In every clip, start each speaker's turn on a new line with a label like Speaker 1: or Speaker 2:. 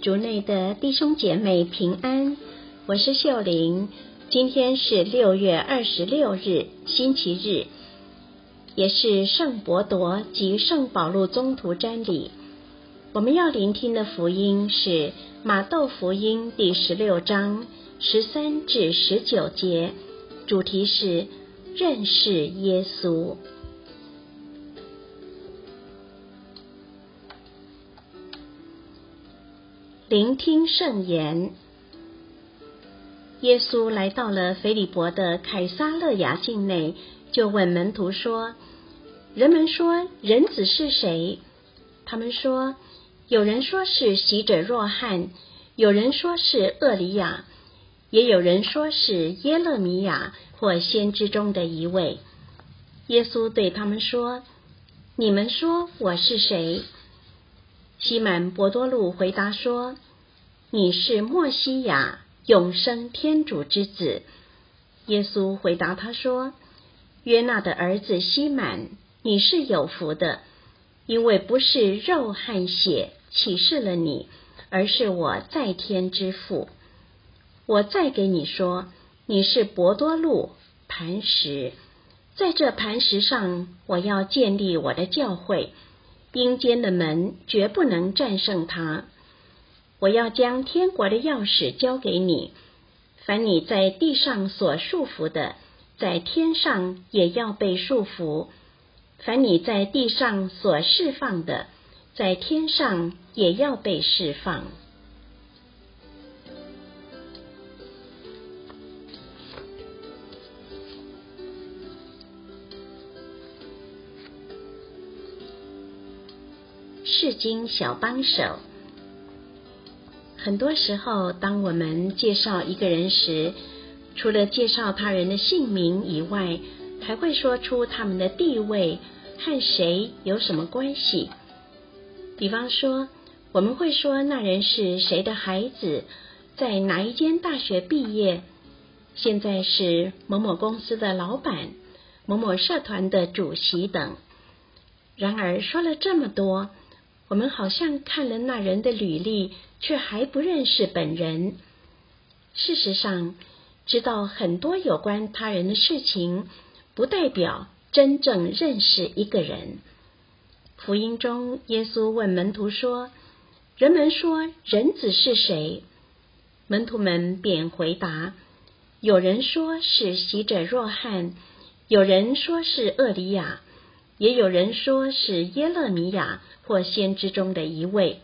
Speaker 1: 族内的弟兄姐妹平安，我是秀玲。今天是六月二十六日，星期日，也是圣伯多及圣保禄宗徒瞻礼。我们要聆听的福音是马窦福音第十六章十三至十九节，主题是认识耶稣。聆听圣言。耶稣来到了腓利伯的凯撒勒雅境内，就问门徒说：“人们说人子是谁？”他们说：“有人说是洗者若翰，有人说是厄里亚，也有人说是耶勒米亚或先知中的一位。”耶稣对他们说：“你们说我是谁？”西满伯多禄回答说：“你是莫西亚，永生天主之子。”耶稣回答他说：“约纳的儿子西满，你是有福的，因为不是肉和血启示了你，而是我在天之父。我再给你说，你是伯多禄磐石，在这磐石上，我要建立我的教会。”阴间的门绝不能战胜它。我要将天国的钥匙交给你，凡你在地上所束缚的，在天上也要被束缚；凡你在地上所释放的，在天上也要被释放。世经小帮手。很多时候，当我们介绍一个人时，除了介绍他人的姓名以外，还会说出他们的地位和谁有什么关系。比方说，我们会说那人是谁的孩子，在哪一间大学毕业，现在是某某公司的老板、某某社团的主席等。然而，说了这么多。我们好像看了那人的履历，却还不认识本人。事实上，知道很多有关他人的事情，不代表真正认识一个人。福音中，耶稣问门徒说：“人们说人子是谁？”门徒们便回答：“有人说是洗者若翰，有人说是厄里亚，也有人说是耶勒米亚。”或先知中的一位，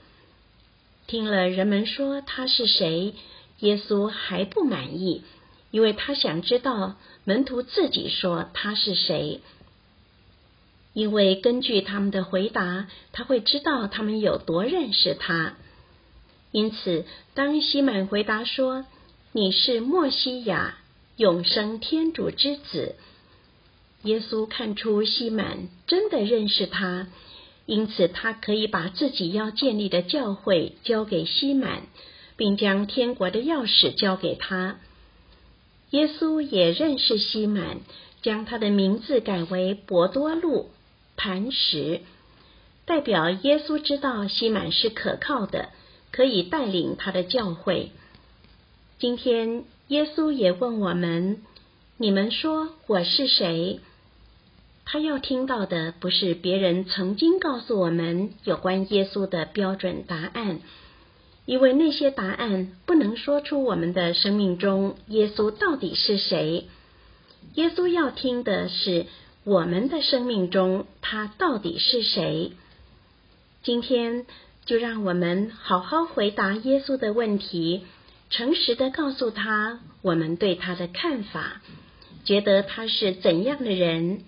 Speaker 1: 听了人们说他是谁，耶稣还不满意，因为他想知道门徒自己说他是谁。因为根据他们的回答，他会知道他们有多认识他。因此，当西满回答说：“你是莫西亚，永生天主之子。”耶稣看出西满真的认识他。因此，他可以把自己要建立的教会交给西满，并将天国的钥匙交给他。耶稣也认识西满，将他的名字改为伯多禄磐石，代表耶稣知道西满是可靠的，可以带领他的教会。今天，耶稣也问我们：你们说我是谁？他要听到的不是别人曾经告诉我们有关耶稣的标准答案，因为那些答案不能说出我们的生命中耶稣到底是谁。耶稣要听的是我们的生命中他到底是谁。今天就让我们好好回答耶稣的问题，诚实的告诉他我们对他的看法，觉得他是怎样的人。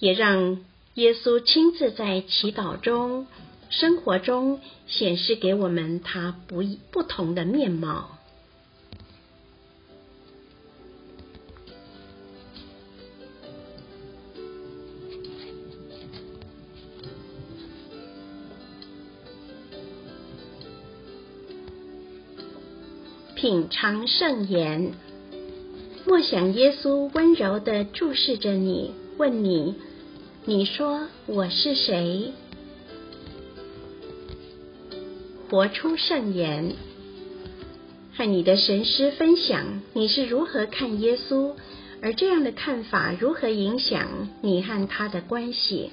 Speaker 1: 也让耶稣亲自在祈祷中、生活中显示给我们他不不同的面貌。品尝圣言，默想耶稣温柔的注视着你，问你。你说我是谁？活出圣言，和你的神师分享你是如何看耶稣，而这样的看法如何影响你和他的关系。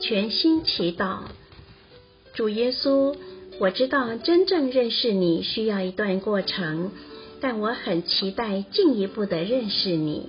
Speaker 1: 全心祈祷，主耶稣，我知道真正认识你需要一段过程，但我很期待进一步的认识你。